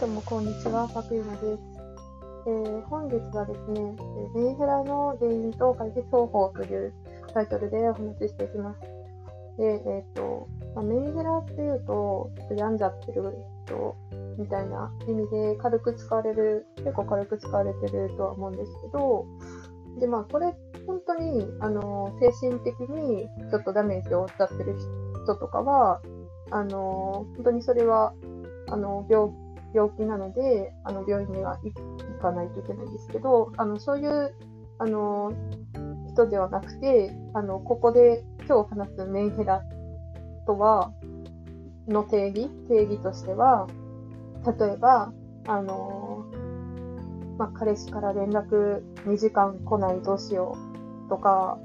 どうもこんにちは、パクユマです。えー、本日はですね、メンヘラの原因と解決方法というタイトルでお話ししていきます。で、えっ、と、まあ、メンヘラっていうと、ちょっと病んじゃってる人みたいな意味で軽く使われる、結構軽く使われてるとは思うんですけど、で、まあ、これ、本当に、あの、精神的にちょっとダメージを負っちゃってる人とかは、あの、本当にそれは、あの、病病気なので、あの病院には行かないといけないんですけど、あのそういうあの人ではなくて、あのここで今日話すメンヘラとは、の定義、定義としては、例えば、あのまあ、彼氏から連絡2時間来ないどうしようとか、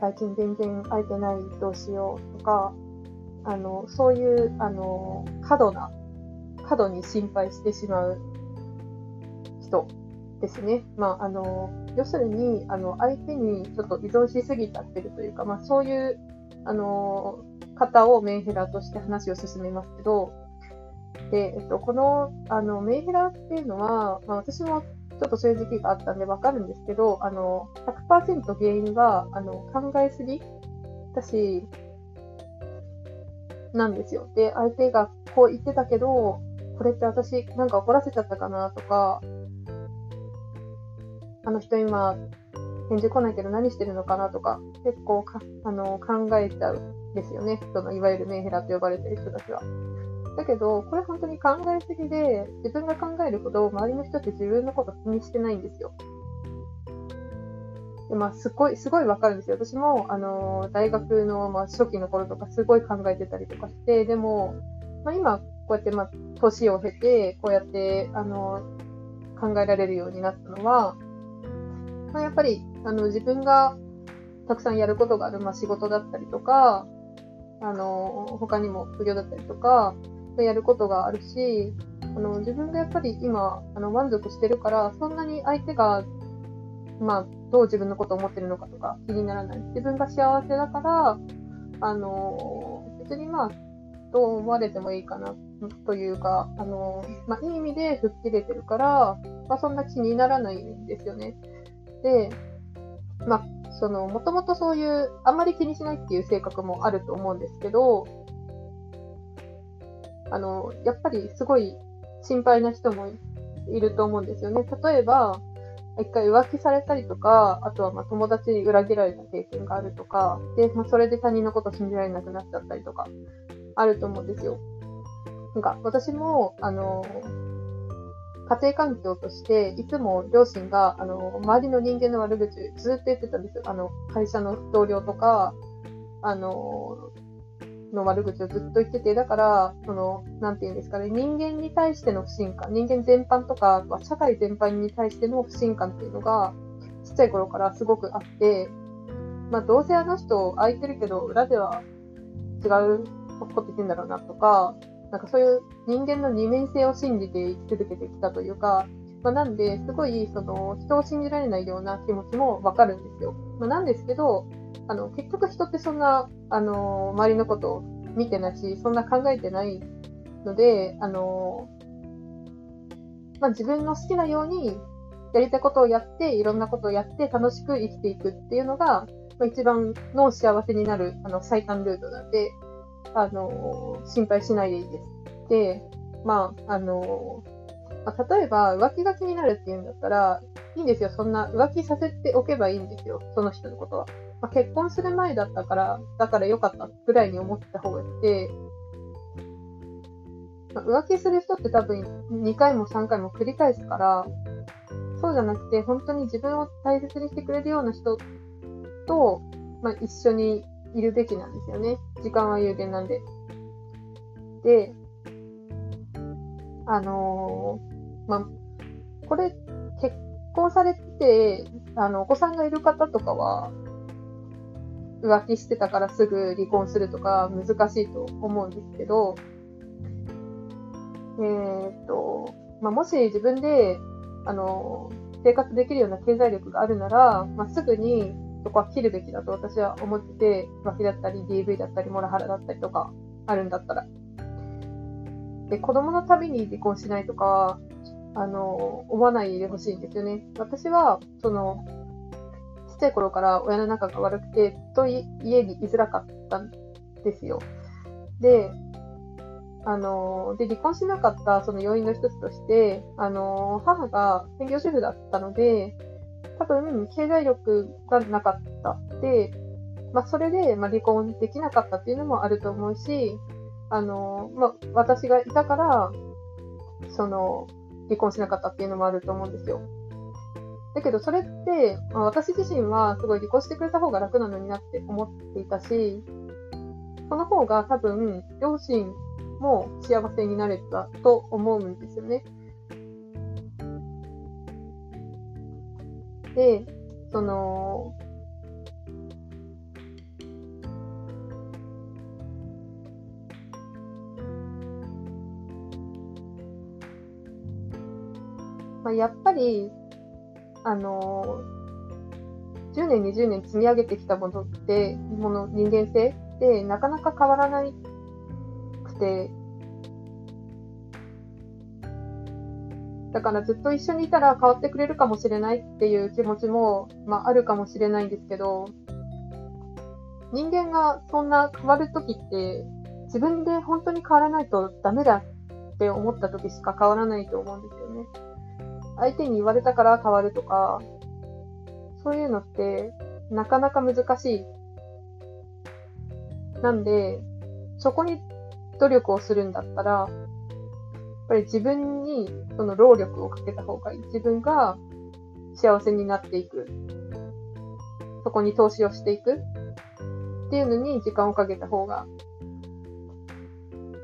最近全然会えてないどうしようとか、あの、そういう、あの、過度な過度に心配してしまう人ですね。まあ、あの、要するに、あの、相手にちょっと依存しすぎちゃってるというか、まあ、そういう、あの、方をメンヘラとして話を進めますけど、で、えっと、この、あの、メンヘラっていうのは、まあ、私もちょっとそういう時期があったんでわかるんですけど、あの、100%原因は、あの、考えすぎだし、なんですよ。で、相手がこう言ってたけど、これって私なんか怒らせちゃったかなとか、あの人今返事来ないけど何してるのかなとか、結構かあの考えちゃうんですよね。そのいわゆるメンヘラと呼ばれてる人たちは。だけど、これ本当に考えすぎで、自分が考えるほど周りの人って自分のこと気にしてないんですよ。でまあ、すごい、すごいわかるんですよ。私も、あの、大学の、まあ、初期の頃とかすごい考えてたりとかして、でも、まあ、今、こうやって、まあ、年を経て、こうやって、あの、考えられるようになったのは、まあ、やっぱり、あの、自分がたくさんやることがある、まあ、仕事だったりとか、あの、他にも副業だったりとか、やることがあるし、あの、自分がやっぱり今、あの、満足してるから、そんなに相手が、まあ、どう自分のことを思ってるのかとか気にならない。自分が幸せだから、あの、別にまあ、どう思われてもいいかなっというか、あの、まあ、いい意味で吹っ切れてるから、まあ、そんな気にならないんですよね。で、まあ、その、もともとそういう、あんまり気にしないっていう性格もあると思うんですけど、あの、やっぱりすごい心配な人もいると思うんですよね。例えば、一回浮気されたりとか、あとはま友達に裏切られた経験があるとか、で、まあ、それで他人のこと信じられなくなっちゃったりとか、あると思うんですよ。なんか、私も、あの、家庭環境として、いつも両親が、あの、周りの人間の悪口ずっと言ってたんですよ。あの、会社の同僚とか、あの、の悪口をずっと言ってて、だから、その、なんて言うんですかね、人間に対しての不信感、人間全般とか、まあ社会全般に対しての不信感っていうのが、ちっちゃい頃からすごくあって、まあ、どうせあの人空いてるけど、裏では違うこと言ってんだろうなとか、なんかそういう人間の二面性を信じて生き続けてきたというか、まあ、なんで、すごい、その、人を信じられないような気持ちもわかるんですよ。まあ、なんですけど、あの、結局人ってそんな、あの、周りのことを見てないし、そんな考えてないので、あの、まあ、自分の好きなように、やりたいことをやって、いろんなことをやって楽しく生きていくっていうのが、まあ、一番の幸せになる、あの、最短ルートなんで、あの、心配しないでいいです。で、まあ、あの、まあ、例えば浮気が気になるっていうんだったら、いいんですよ。そんな浮気させておけばいいんですよ。その人のことは。まあ、結婚する前だったから、だから良かったぐらいに思ってた方がいて、まあ、浮気する人って多分2回も3回も繰り返すから、そうじゃなくて、本当に自分を大切にしてくれるような人と、まあ、一緒にいるべきなんですよね。時間は有限なんで。で、あのー、まあ、これ、結婚されて、あの、お子さんがいる方とかは、浮気してたからすぐ離婚するとか難しいと思うんですけど、えー、と、まあ、もし自分で、あの、生活できるような経済力があるなら、まあ、すぐにそこは切るべきだと私は思ってて、浮気だったり DV だったりモラハラだったりとかあるんだったら。で、子供のたびに離婚しないとか、あの、思わないでほしいんですよね。私は、その、ちっちゃい頃から親の仲が悪くて、ずっと家に居づらかったんですよ。で、あの、で、離婚しなかったその要因の一つとして、あの、母が専業主婦だったので、多分、経済力がなかった。で、まあ、それで、まあ、離婚できなかったっていうのもあると思うし、あの、まあ、私がいたから、その、離婚しなかったっていうのもあると思うんですよ。だけど、それって、まあ、私自身はすごい離婚してくれた方が楽なのになって思っていたし、その方が多分、両親も幸せになれたと思うんですよね。で、その、まあ、やっぱり、あのー、10年、20年積み上げてきたものって、もの、人間性ってなかなか変わらなくて、だからずっと一緒にいたら変わってくれるかもしれないっていう気持ちも、まあ、あるかもしれないんですけど、人間がそんな変わるときって、自分で本当に変わらないとダメだって思ったときしか変わらないと思うんですよね。相手に言われたから変わるとか、そういうのってなかなか難しい。なんで、そこに努力をするんだったら、っぱり自分にその労力をかけた方がいい。自分が幸せになっていく。そこに投資をしていく。っていうのに時間をかけた方が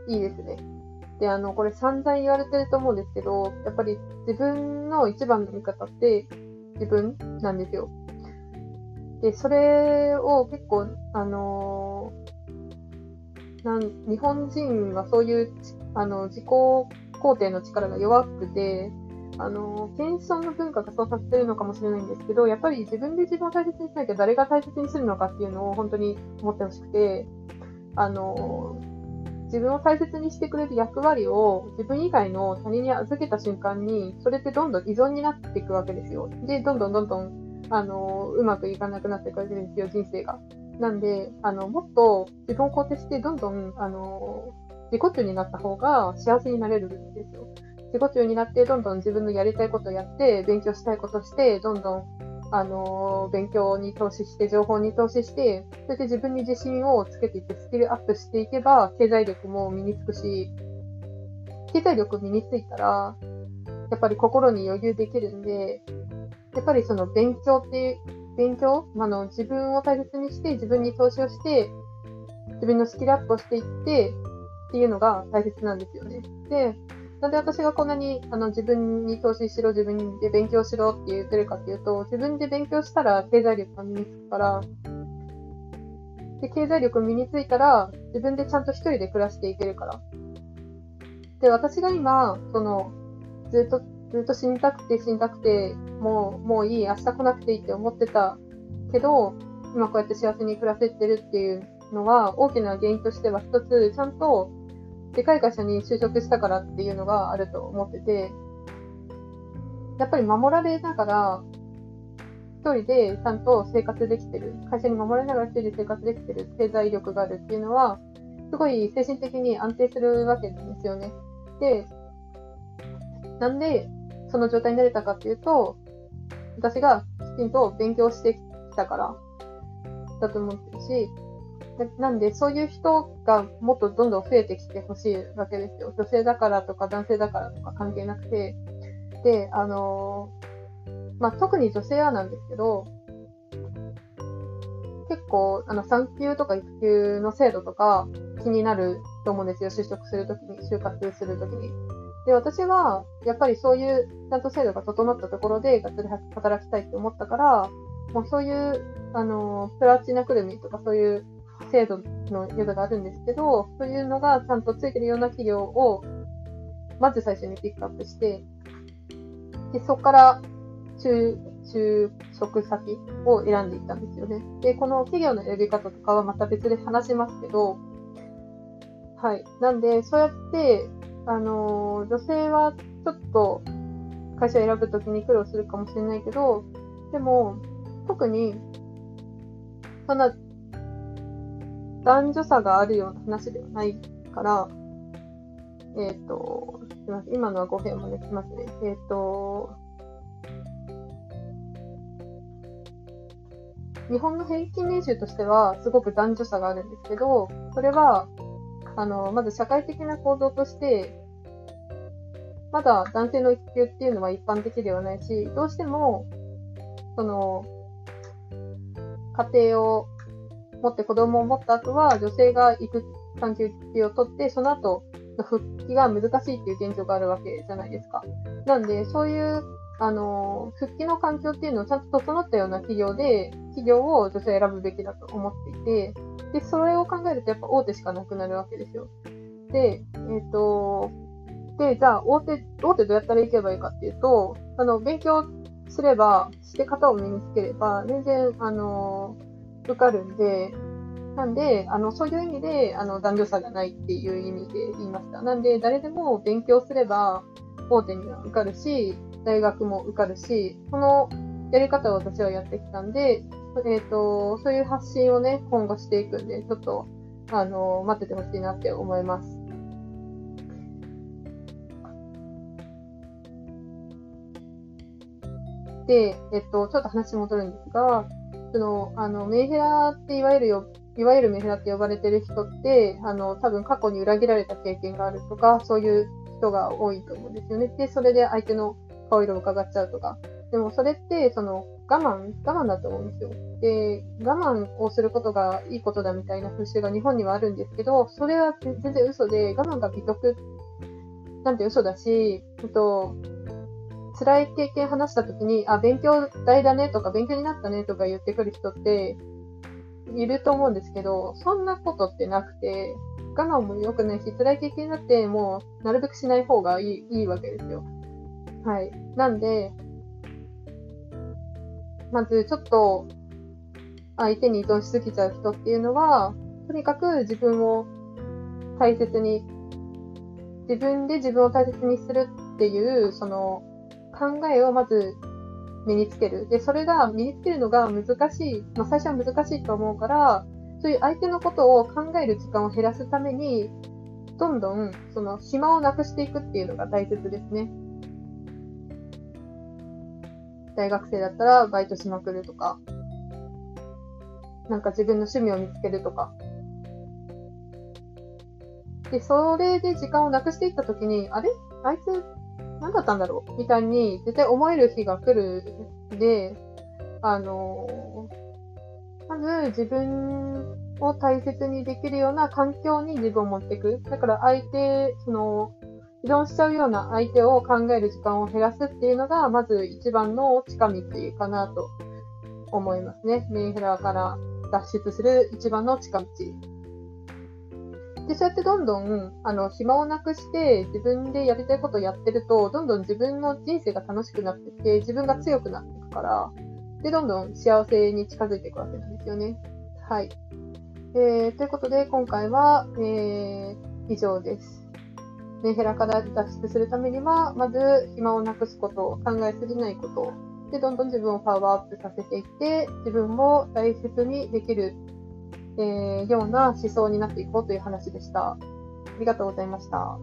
いいですね。で、あの、これ散々言われてると思うんですけど、やっぱり自分の一番の味方って自分なんですよ。で、それを結構、あのー、なん、日本人はそういう、あの、自己肯定の力が弱くて、あの、謙遜の文化がそうさせてるのかもしれないんですけど、やっぱり自分で自分を大切にしなきゃ誰が大切にするのかっていうのを本当に思ってほしくて、あの、自分を大切にしてくれる役割を自分以外の他人に預けた瞬間に、それってどんどん依存になっていくわけですよ。で、どんどんどんどん、あの、うまくいかなくなっていくわけですよ、人生が。なんで、あの、もっと自分を肯定して、どんどん、あの、自己中になった方が幸せになれるんですよ。自己中になって、どんどん自分のやりたいことをやって、勉強したいことして、どんどんあの、勉強に投資して、情報に投資して、それで自分に自信をつけていって、スキルアップしていけば、経済力も身につくし、経済力身についたら、やっぱり心に余裕できるんで、やっぱりその勉強っていう、勉強あの、自分を大切にして、自分に投資をして、自分のスキルアップをしていって、っていうのが大切なんですよね。で、なんで私がこんなにあの自分に投資しろ、自分で勉強しろって言ってるかっていうと、自分で勉強したら経済力が身につくから、で、経済力身についたら、自分でちゃんと一人で暮らしていけるから。で、私が今、その、ずっと、ずっと死にたくて死にたくて、もう、もういい、明日来なくていいって思ってたけど、今こうやって幸せに暮らせてるっていうのは、大きな原因としては一つ、ちゃんとでかい会社に就職したからっていうのがあると思ってて、やっぱり守られながら、一人でちゃんと生活できてる、会社に守られながら一人で生活できてる経済力があるっていうのは、すごい精神的に安定するわけなんですよね。で、なんで、その状態になれたかっていうと、私がきちんと勉強してきたからだと思ってるし、なんで、そういう人がもっとどんどん増えてきてほしいわけですよ。女性だからとか男性だからとか関係なくて。で、あのー、まあ、特に女性はなんですけど、結構、あの、産休とか育休の制度とか気になると思うんですよ。就職するときに、就活するときに。で、私は、やっぱりそういう、ちゃんと制度が整ったところで、がっつり働きたいって思ったから、もうそういう、あの、プラチナクルミとかそういう制度のやつがあるんですけど、そういうのがちゃんとついてるような企業を、まず最初にピックアップして、で、そこから就、就職先を選んでいったんですよね。で、この企業の選び方とかはまた別で話しますけど、はい。なんで、そうやって、あの、女性はちょっと会社を選ぶときに苦労するかもしれないけど、でも、特に、そんな、男女差があるような話ではないから、えっ、ー、と、すみません。今のは語弊もね、きますね。えっ、ー、と、日本の平均年収としてはすごく男女差があるんですけど、それは、あの、まず社会的な構造として、まだ男性の育休っていうのは一般的ではないし、どうしても、その、家庭を持って子供を持った後は、女性が育産休を取って、その後の復帰が難しいっていう現状があるわけじゃないですか。なんで、そういうあの、復帰の環境っていうのをちゃんと整ったような企業で、企業を女性選ぶべきだと思っていて、で、それを考えるとやっぱ大手しかなくなるわけですよ。で、えっ、ー、と、で、じゃあ大手、大手どうやったらいけばいいかっていうと、あの、勉強すれば、して方を身につければ、全然、あの、受かるんで、なんで、あの、そういう意味で、あの、残業差がないっていう意味で言いました。なんで、誰でも勉強すれば、大手には受かるし、大学も受かるし、このやり方を私はやってきたんで、えっ、ー、と、そういう発信をね、今後していくんで、ちょっと、あの、待っててほしいなって思います。で、えっと、ちょっと話戻るんですが、その、あの、メンヘラっていわゆるよ、いわゆるメンヘラって呼ばれてる人って、あの、多分過去に裏切られた経験があるとか、そういう人が多いと思うんですよね。で、それで相手の顔色を伺っちゃうとか。でもそれって、その、我慢、我慢だと思うんですよ。で、我慢をすることがいいことだみたいな風習が日本にはあるんですけど、それは全然嘘で、我慢が美徳なんて嘘だし、えっと、辛い経験話した時に、あ、勉強代だねとか、勉強になったねとか言ってくる人っていると思うんですけど、そんなことってなくて、我慢も良くないし、辛い経験になって、もう、なるべくしない方がいいいいわけですよ。はい。なんで、まずちょっと相手に依存しすぎちゃう人っていうのは、とにかく自分を大切に、自分で自分を大切にするっていう、その考えをまず身につける。で、それが身につけるのが難しい、まあ最初は難しいと思うから、そういう相手のことを考える時間を減らすために、どんどんその暇をなくしていくっていうのが大切ですね。大学生だったらバイトしまくるとか、なんか自分の趣味を見つけるとか。で、それで時間をなくしていったときに、あれ？あいつ何だったんだろう？みたいに絶対思える日が来るんで、あの、まず自分を大切にできるような環境に自分を持っていく。だから相手、その、依存しちゃうような相手を考える時間を減らすっていうのが、まず一番の近道かなと思いますね。メンヘラから脱出する一番の近道。で、そうやってどんどん、あの、暇をなくして自分でやりたいことをやってると、どんどん自分の人生が楽しくなってきて、自分が強くなっていくから、で、どんどん幸せに近づいていくわけなんですよね。はい。えー、ということで、今回は、えー、以上です。メンヘラから脱出するためには、まず暇をなくすこと、考えすぎないこと、で、どんどん自分をパワーアップさせていって、自分も大切にできる、えー、ような思想になっていこうという話でした。ありがとうございました。